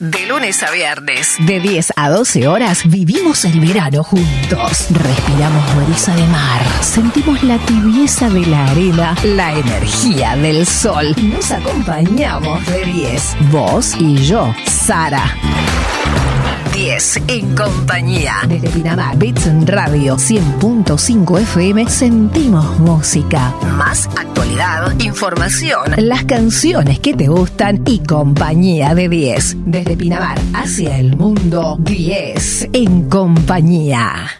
De lunes a viernes. De 10 a 12 horas vivimos el verano juntos. Respiramos brisa de mar. Sentimos la tibieza de la arena, la energía del sol. Nos acompañamos de 10. Vos y yo, Sara. 10 en compañía. Desde Pinamar, Bits en Radio 100.5 FM sentimos música. Más actualidad, información, las canciones que te gustan y compañía de 10. Desde Pinamar hacia el mundo, 10 en compañía.